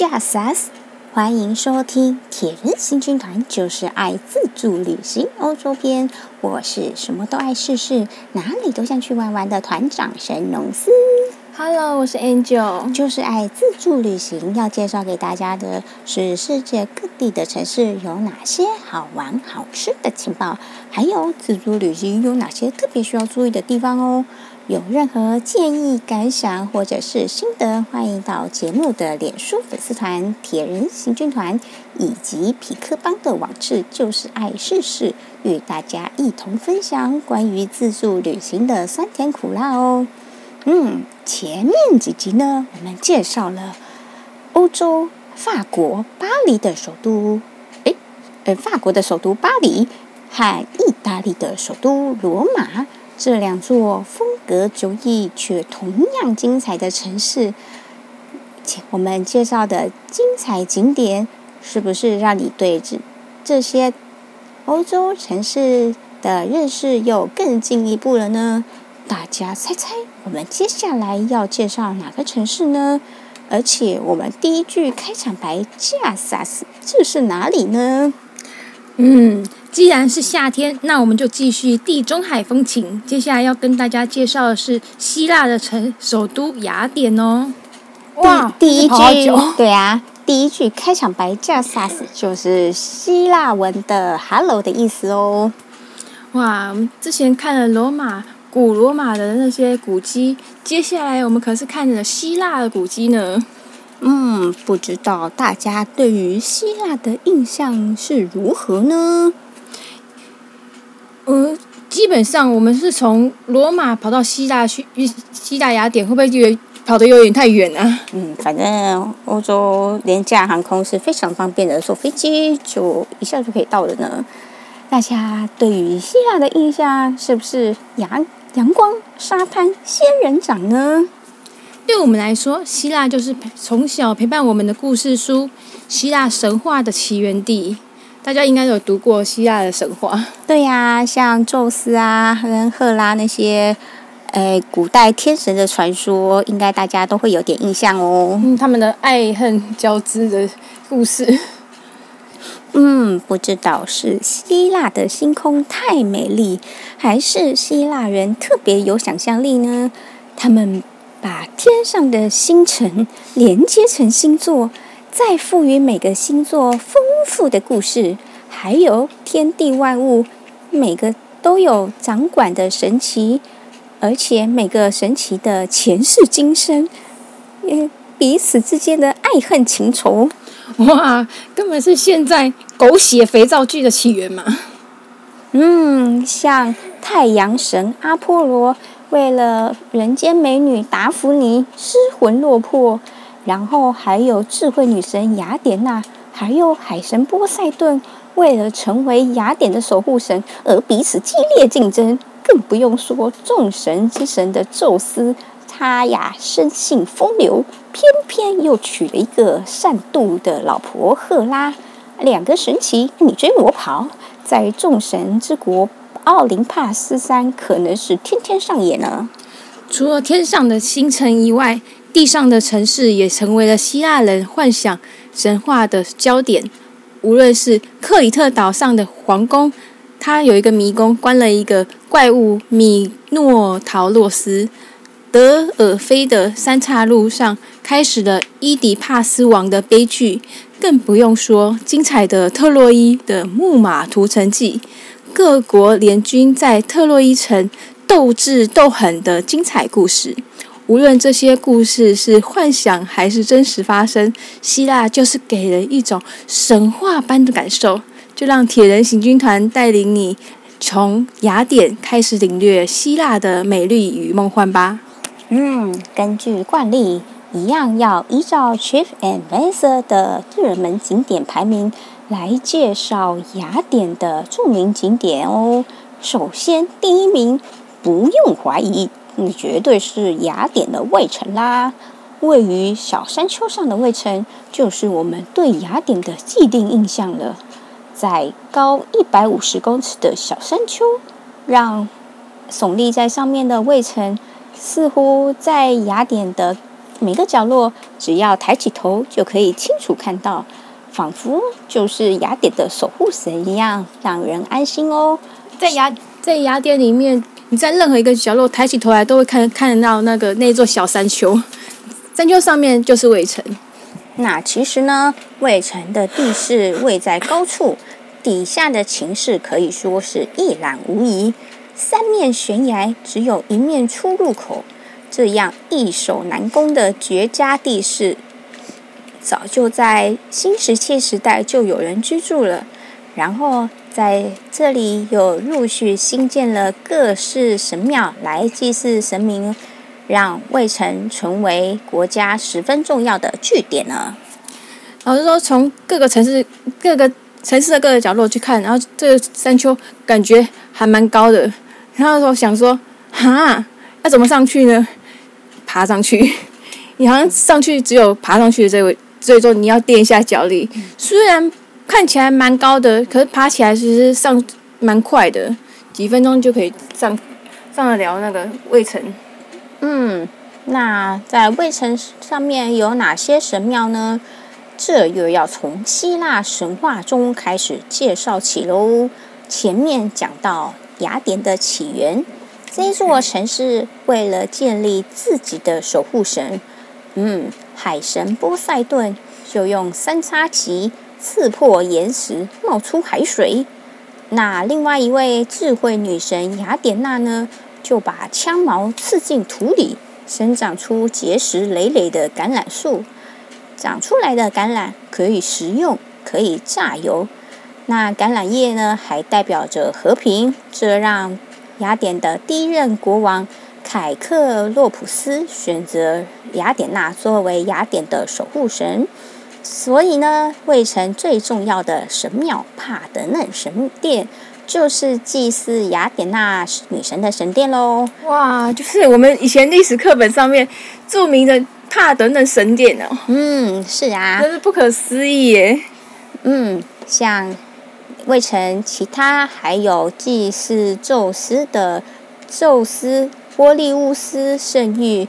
，Just 欢迎收听铁人行军团，就是爱自助旅行欧洲篇。我是什么都爱试试，哪里都想去玩玩的团长神农司。Hello，我是 Angel，就是爱自助旅行。要介绍给大家的是世界各地的城市有哪些好玩好吃的情报，还有自助旅行有哪些特别需要注意的地方哦。有任何建议、感想或者是心得，欢迎到节目的脸书粉丝团“铁人行军团”以及痞客邦的网志“就是爱试试”，与大家一同分享关于自助旅行的酸甜苦辣哦。嗯，前面几集呢，我们介绍了欧洲法国巴黎的首都，诶，呃，法国的首都巴黎和意大利的首都罗马这两座风格迥异却同样精彩的城市。我们介绍的精彩景点，是不是让你对这这些欧洲城市的认识又更进一步了呢？大家猜猜，我们接下来要介绍哪个城市呢？而且我们第一句开场白恰萨斯，这是哪里呢？嗯，既然是夏天，那我们就继续地中海风情。接下来要跟大家介绍的是希腊的城首都雅典哦。哇，第一句对啊，第一句开场白加萨斯就是希腊文的 “hello” 的意思哦。哇，我们之前看了罗马。古罗马的那些古迹，接下来我们可是看了希腊的古迹呢。嗯，不知道大家对于希腊的印象是如何呢？呃，基本上我们是从罗马跑到希腊去，希腊雅典会不会觉得跑得有点太远啊？嗯，反正欧洲廉价航空是非常方便的，坐飞机就一下就可以到了呢。大家对于希腊的印象是不是阳？阳光、沙滩、仙人掌呢？对我们来说，希腊就是从小陪伴我们的故事书，希腊神话的起源地。大家应该有读过希腊的神话。对呀、啊，像宙斯啊，跟赫拉那些，诶，古代天神的传说，应该大家都会有点印象哦。嗯，他们的爱恨交织的故事。嗯，不知道是希腊的星空太美丽，还是希腊人特别有想象力呢？他们把天上的星辰连接成星座，再赋予每个星座丰富的故事，还有天地万物，每个都有掌管的神奇，而且每个神奇的前世今生，嗯，彼此之间的爱恨情仇。哇，根本是现在狗血肥皂剧的起源嘛！嗯，像太阳神阿波罗为了人间美女达芙妮失魂落魄，然后还有智慧女神雅典娜，还有海神波塞顿为了成为雅典的守护神而彼此激烈竞争，更不用说众神之神的宙斯。他呀，生性风流，偏偏又娶了一个善妒的老婆赫拉，两个神奇你追我跑，在众神之国奥林帕斯山，可能是天天上演呢。除了天上的星辰以外，地上的城市也成为了希腊人幻想神话的焦点。无论是克里特岛上的皇宫，它有一个迷宫，关了一个怪物米诺陶洛斯。德尔菲的三岔路上开始了伊底帕斯王的悲剧，更不用说精彩的特洛伊的木马屠城记，各国联军在特洛伊城斗智斗狠的精彩故事。无论这些故事是幻想还是真实发生，希腊就是给人一种神话般的感受。就让铁人行军团带领你从雅典开始领略希腊的美丽与梦幻吧。嗯，根据惯例，一样要依照 TripAdvisor 的热门景点排名来介绍雅典的著名景点哦。首先，第一名不用怀疑，你绝对是雅典的卫城啦。位于小山丘上的卫城，就是我们对雅典的既定印象了。在高一百五十公尺的小山丘，让耸立在上面的卫城。似乎在雅典的每个角落只要抬起头就可以清楚看到，仿佛就是雅典的守护神一样，让人安心哦。在雅在雅典里面，你在任何一个角落抬起头来，都会看看得到那个那座小山丘，山丘上面就是卫城。那其实呢，卫城的地势位在高处，底下的情势可以说是一览无遗。三面悬崖，只有一面出入口，这样易守难攻的绝佳地势，早就在新石器时代就有人居住了。然后在这里又陆续新建了各式神庙来祭祀神明，让卫城成为国家十分重要的据点呢。老实说，从各个城市、各个城市的各个角落去看，然后这个山丘感觉还蛮高的。然后我想说，哈，要怎么上去呢？爬上去，你好像上去只有爬上去的这位，所以说你要垫一下脚力。虽然看起来蛮高的，可是爬起来其实上蛮快的，几分钟就可以上上得了那个卫城。嗯，那在卫城上面有哪些神庙呢？这又要从希腊神话中开始介绍起喽。前面讲到。雅典的起源，这座城市为了建立自己的守护神，嗯，海神波塞顿就用三叉戟刺破岩石，冒出海水。那另外一位智慧女神雅典娜呢，就把枪矛刺进土里，生长出结实累累的橄榄树。长出来的橄榄可以食用，可以榨油。那橄榄叶呢，还代表着和平，这让雅典的第一任国王凯克洛普斯选择雅典娜作为雅典的守护神。所以呢，卫城最重要的神庙帕德嫩神殿，就是祭祀雅典娜女神的神殿喽。哇，就是我们以前历史课本上面著名的帕德嫩神殿哦。嗯，是啊，真是不可思议耶。嗯，像。卫城其他还有祭祀宙斯的宙斯波利乌斯圣域，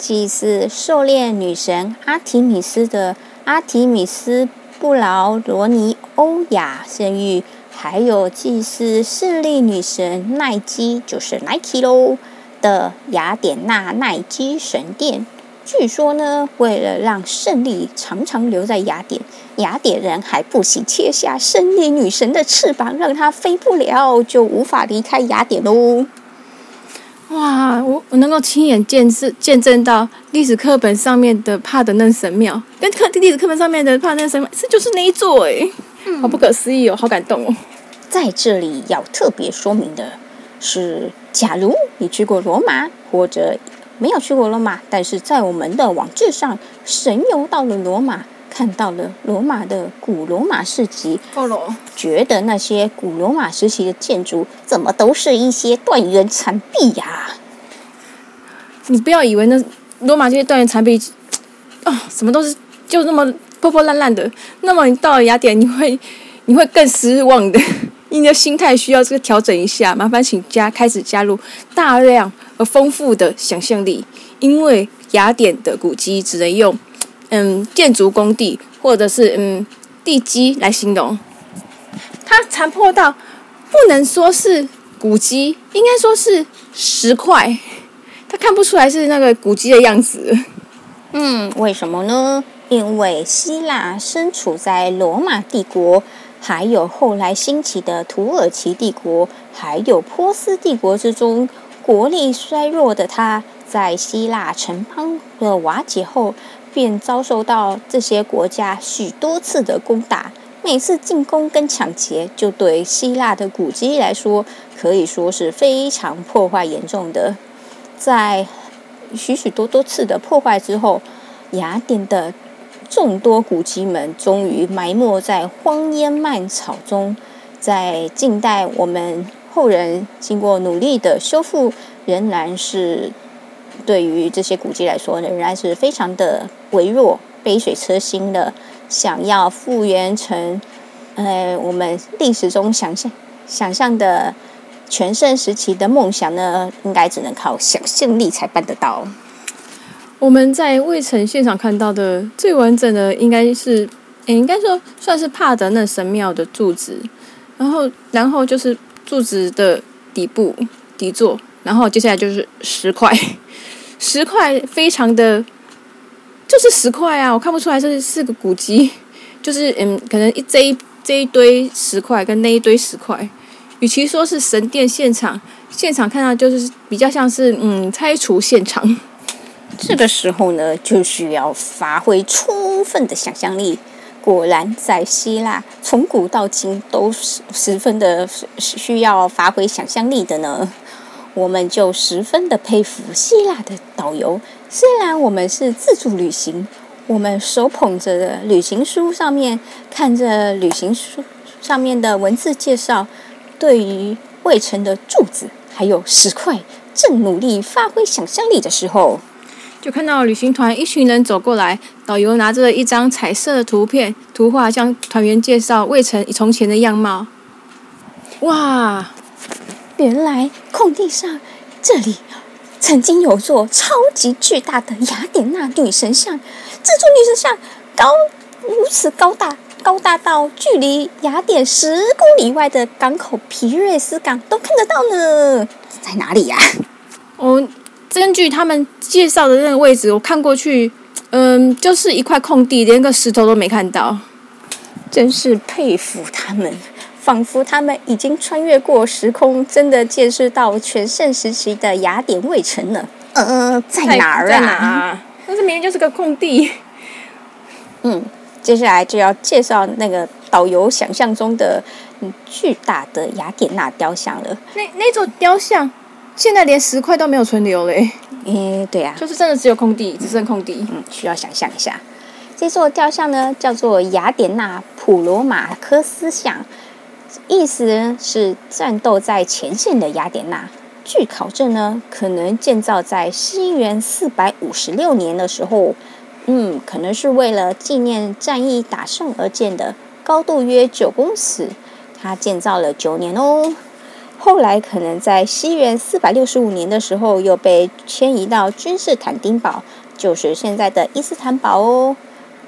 祭祀狩猎女神阿提米斯的阿提米斯布劳罗尼欧亚圣域，还有祭祀胜利女神奈基，就是 Nike 喽的雅典娜奈基神殿。据说呢，为了让胜利常常留在雅典，雅典人还不惜切下胜利女神的翅膀，让她飞不了，就无法离开雅典喽。哇，我我能够亲眼见识见证到历史课本上面的帕德嫩神庙，跟课历史课本上面的帕德嫩神庙这就是那一座哎，好不可思议哦，好感动哦。在这里要特别说明的是，假如你去过罗马或者。没有去过罗马，但是在我们的网志上神游到了罗马，看到了罗马的古罗马市集，觉得那些古罗马时期的建筑怎么都是一些断垣残壁呀、啊？你不要以为那罗马这些断垣残壁啊、哦，什么都是就那么破破烂烂的，那么你到了雅典，你会你会更失望的。你的心态需要这个调整一下，麻烦请加开始加入大量而丰富的想象力，因为雅典的古迹只能用嗯建筑工地或者是嗯地基来形容，它残破到不能说是古迹，应该说是石块，它看不出来是那个古迹的样子。嗯，为什么呢？因为希腊身处在罗马帝国。还有后来兴起的土耳其帝国，还有波斯帝国之中，国力衰弱的他，在希腊城邦的瓦解后，便遭受到这些国家许多次的攻打。每次进攻跟抢劫，就对希腊的古迹来说，可以说是非常破坏严重的。在许许多多次的破坏之后，雅典的。众多古迹们终于埋没在荒烟蔓草中，在近代，我们后人经过努力的修复，仍然是对于这些古迹来说，仍然是非常的微弱，杯水车薪的。想要复原成，呃，我们历史中想象想象的全盛时期的梦想呢，应该只能靠想象力才办得到。我们在卫城现场看到的最完整的，应该是，应该说算是帕德那神庙的柱子，然后，然后就是柱子的底部底座，然后接下来就是石块，石块非常的，就是石块啊，我看不出来这是是个古迹，就是嗯，可能一这一这一堆石块跟那一堆石块，与其说是神殿现场，现场看到就是比较像是嗯拆除现场。这个时候呢，就需要发挥充分的想象力。果然，在希腊从古到今都是十分的需要发挥想象力的呢。我们就十分的佩服希腊的导游。虽然我们是自助旅行，我们手捧着的旅行书上面看着旅行书上面的文字介绍，对于卫城的柱子还有石块，正努力发挥想象力的时候。就看到旅行团一群人走过来，导游拿着一张彩色的图片图画，向团员介绍卫城从前的样貌。哇！原来空地上这里曾经有座超级巨大的雅典娜女神像，这座女神像高如此高大，高大到距离雅典十公里外的港口皮瑞斯港都看得到呢。在哪里呀？哦。根据他们介绍的那个位置，我看过去，嗯，就是一块空地，连个石头都没看到。真是佩服他们，仿佛他们已经穿越过时空，真的见识到全盛时期的雅典卫城了。呃，在哪儿啊？在哪啊？但是明明就是个空地。嗯，接下来就要介绍那个导游想象中的巨大的雅典娜雕像了。那那座雕像。现在连石块都没有存留嘞。诶，对呀、啊，就是真的只有空地，只剩空地。嗯，需要想象一下。这座雕像呢，叫做雅典娜普罗马科斯像，意思是战斗在前线的雅典娜。据考证呢，可能建造在西元四百五十六年的时候，嗯，可能是为了纪念战役打胜而建的，高度约九公尺，它建造了九年哦。后来可能在西元四百六十五年的时候，又被迁移到君士坦丁堡，就是现在的伊斯坦堡哦。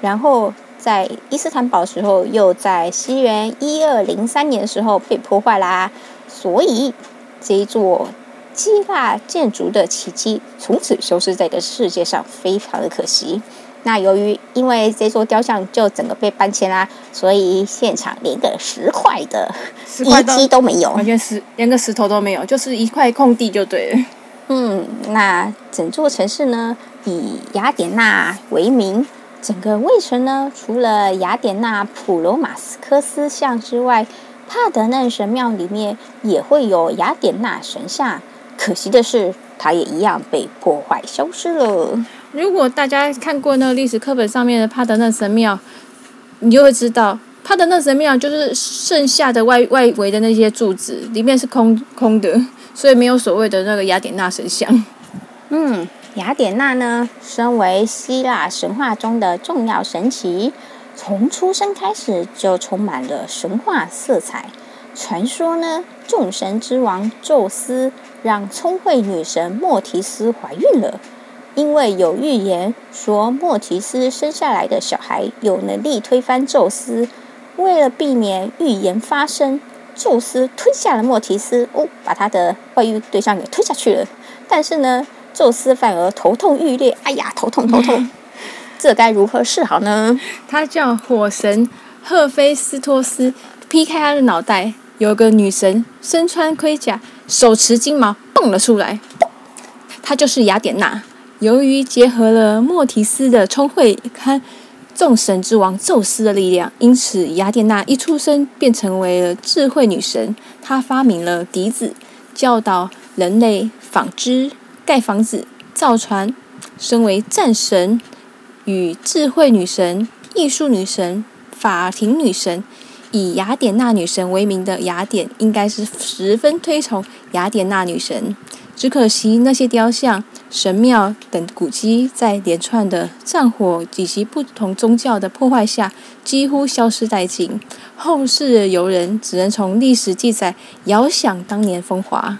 然后在伊斯坦堡的时候，又在西元一二零三年的时候被破坏啦。所以这一座希腊建筑的奇迹，从此消失在这个世界上，非常的可惜。那由于因为这座雕像就整个被搬迁啦，所以现场连个石块的遗迹都没有，完全石连个石头都没有，就是一块空地就对了。嗯，那整座城市呢，以雅典娜为名，整个卫城呢，除了雅典娜普罗马斯科斯像之外，帕德嫩神庙里面也会有雅典娜神像，可惜的是，它也一样被破坏消失了。如果大家看过那个历史课本上面的帕德嫩神庙，你就会知道，帕德嫩神庙就是剩下的外外围的那些柱子，里面是空空的，所以没有所谓的那个雅典娜神像。嗯，雅典娜呢，身为希腊神话中的重要神祇，从出生开始就充满了神话色彩。传说呢，众神之王宙斯让聪慧女神莫提斯怀孕了。因为有预言说莫提斯生下来的小孩有能力推翻宙斯，为了避免预言发生，宙斯吞下了莫提斯，哦，把他的外遇对象给吞下去了。但是呢，宙斯反而头痛欲裂，哎呀，头痛头痛，这该如何是好呢？他叫火神赫菲斯托斯劈开他的脑袋，有个女神身穿盔甲，手持金矛蹦了出来，她就是雅典娜。由于结合了莫提斯的聪慧和众神之王宙斯的力量，因此雅典娜一出生便成为了智慧女神。她发明了笛子，教导人类纺织、盖房子、造船。身为战神与智慧女神、艺术女神、法庭女神，以雅典娜女神为名的雅典，应该是十分推崇雅典娜女神。只可惜那些雕像。神庙等古迹在连串的战火以及不同宗教的破坏下，几乎消失殆尽。后世的游人只能从历史记载遥想当年风华。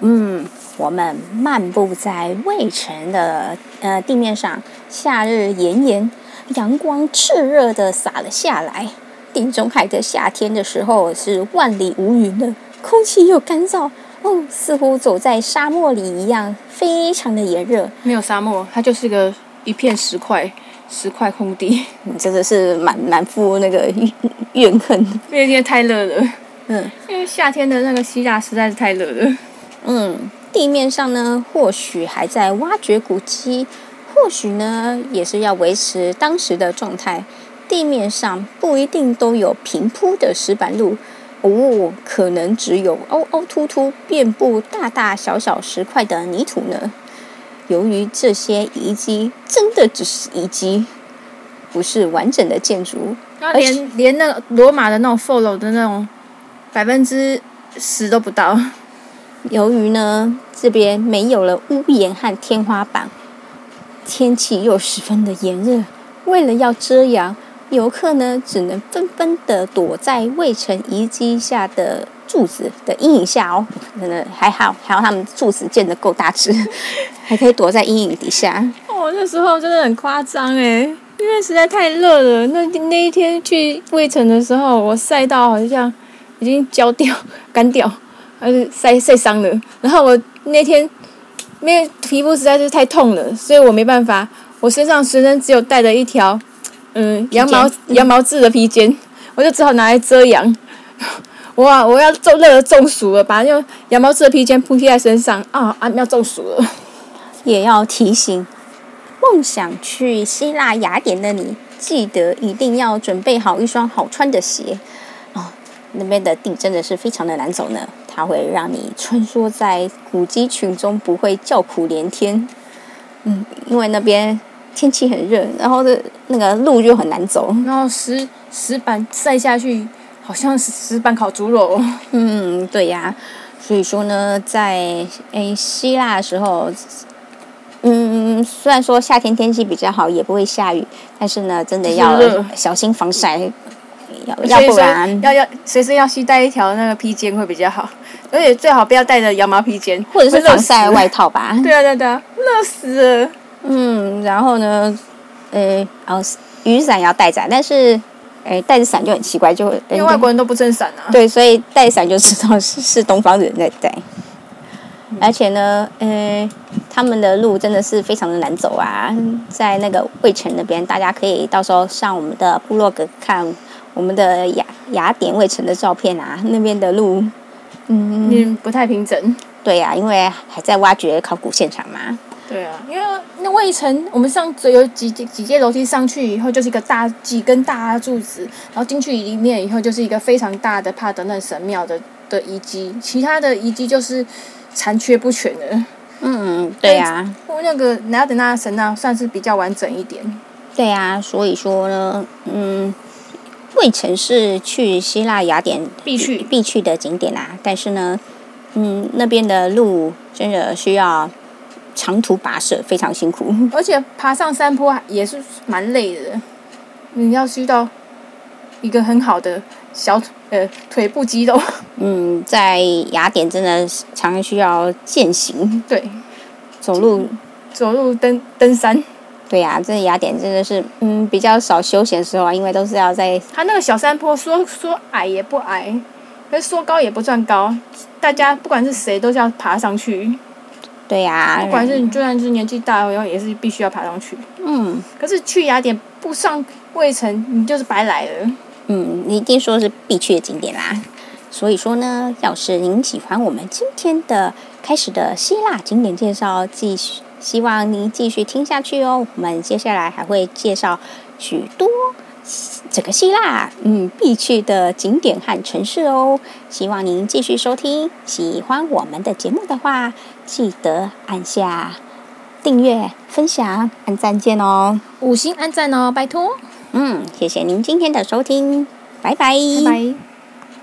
嗯，我们漫步在卫城的呃地面上，夏日炎炎，阳光炽热的洒了下来。地中海的夏天的时候是万里无云的，空气又干燥，哦，似乎走在沙漠里一样，非常的炎热。没有沙漠，它就是个一片石块，石块空地。真的是满满腹那个怨恨，因为今天太热了。嗯，因为夏天的那个希腊实在是太热了。嗯，地面上呢，或许还在挖掘古迹，或许呢，也是要维持当时的状态。地面上不一定都有平铺的石板路，哦，可能只有凹凹凸凸、遍布大大小小石块的泥土呢。由于这些遗迹真的只是遗迹，不是完整的建筑，那连且连那个罗马的那种 follow 的那种百分之十都不到。由于呢，这边没有了屋檐和天花板，天气又十分的炎热，为了要遮阳。游客呢，只能纷纷的躲在卫城遗迹下的柱子的阴影下哦。真的还好，还好他们柱子建的够大只，还可以躲在阴影底下。哦，那时候真的很夸张诶，因为实在太热了。那那一天去卫城的时候，我晒到好像已经焦掉、干掉，还是晒晒伤了。然后我那天因为皮肤实在是太痛了，所以我没办法，我身上随身只有带着一条。嗯，羊毛羊毛质的披肩，我就只好拿来遮阳。哇，我要中热中暑了，把那用羊毛质的披肩铺贴在身上啊啊，要中暑了。也要提醒，梦想去希腊雅典的你，记得一定要准备好一双好穿的鞋。哦，那边的地真的是非常的难走呢，它会让你穿梭在古迹群中，不会叫苦连天。嗯，因为那边。天气很热，然后的那个路就很难走，然后石石板晒下去，好像是石板烤猪肉。嗯，对呀。所以说呢，在诶希腊的时候，嗯，虽然说夏天天气比较好，也不会下雨，但是呢，真的要小心防晒，要要不然要要随身要携带一条那个披肩会比较好，而且最好不要带着羊毛披肩，或者是防晒外套吧。对啊对啊对啊，热死了。嗯，然后呢，呃，哦，雨伞也要带着，但是，哎，带着伞就很奇怪，就因为外国人都不撑伞啊。对，所以带伞就知道是是东方人在带。嗯、而且呢，呃，他们的路真的是非常的难走啊，在那个卫城那边，大家可以到时候上我们的部落格看我们的雅雅典卫城的照片啊，那边的路，嗯，嗯不太平整。对呀、啊，因为还在挖掘考古现场嘛。对啊，因为那卫城，我们上只有几几几阶楼梯上去以后，就是一个大几根大柱子，然后进去里面以后，就是一个非常大的帕德嫩神庙的的遗迹，其他的遗迹就是残缺不全的。嗯，对呀、啊。那个雅典娜神庙算是比较完整一点。对呀、啊，所以说呢，嗯，卫城是去希腊雅典必去必去的景点啊，但是呢，嗯，那边的路真的需要。长途跋涉非常辛苦，而且爬上山坡也是蛮累的。你要需要一个很好的小呃腿部肌肉。嗯，在雅典真的常常需要践行。对，走路走路登登山。对呀、啊，这雅典真的是嗯比较少休闲时候啊，因为都是要在。它那个小山坡说说矮也不矮，可是说高也不算高，大家不管是谁都是要爬上去。对呀、啊，不管是你，就算是年纪大，然后也是必须要爬上去。嗯，可是去雅典不上卫城，你就是白来了。嗯，你一定说是必去的景点啦。所以说呢，要是您喜欢我们今天的开始的希腊景点介绍，继续希望您继续听下去哦。我们接下来还会介绍许多。整个希腊，嗯，必去的景点和城市哦。希望您继续收听，喜欢我们的节目的话，记得按下订阅、分享、按赞键哦。五星按赞哦，拜托。嗯，谢谢您今天的收听，拜拜。拜拜。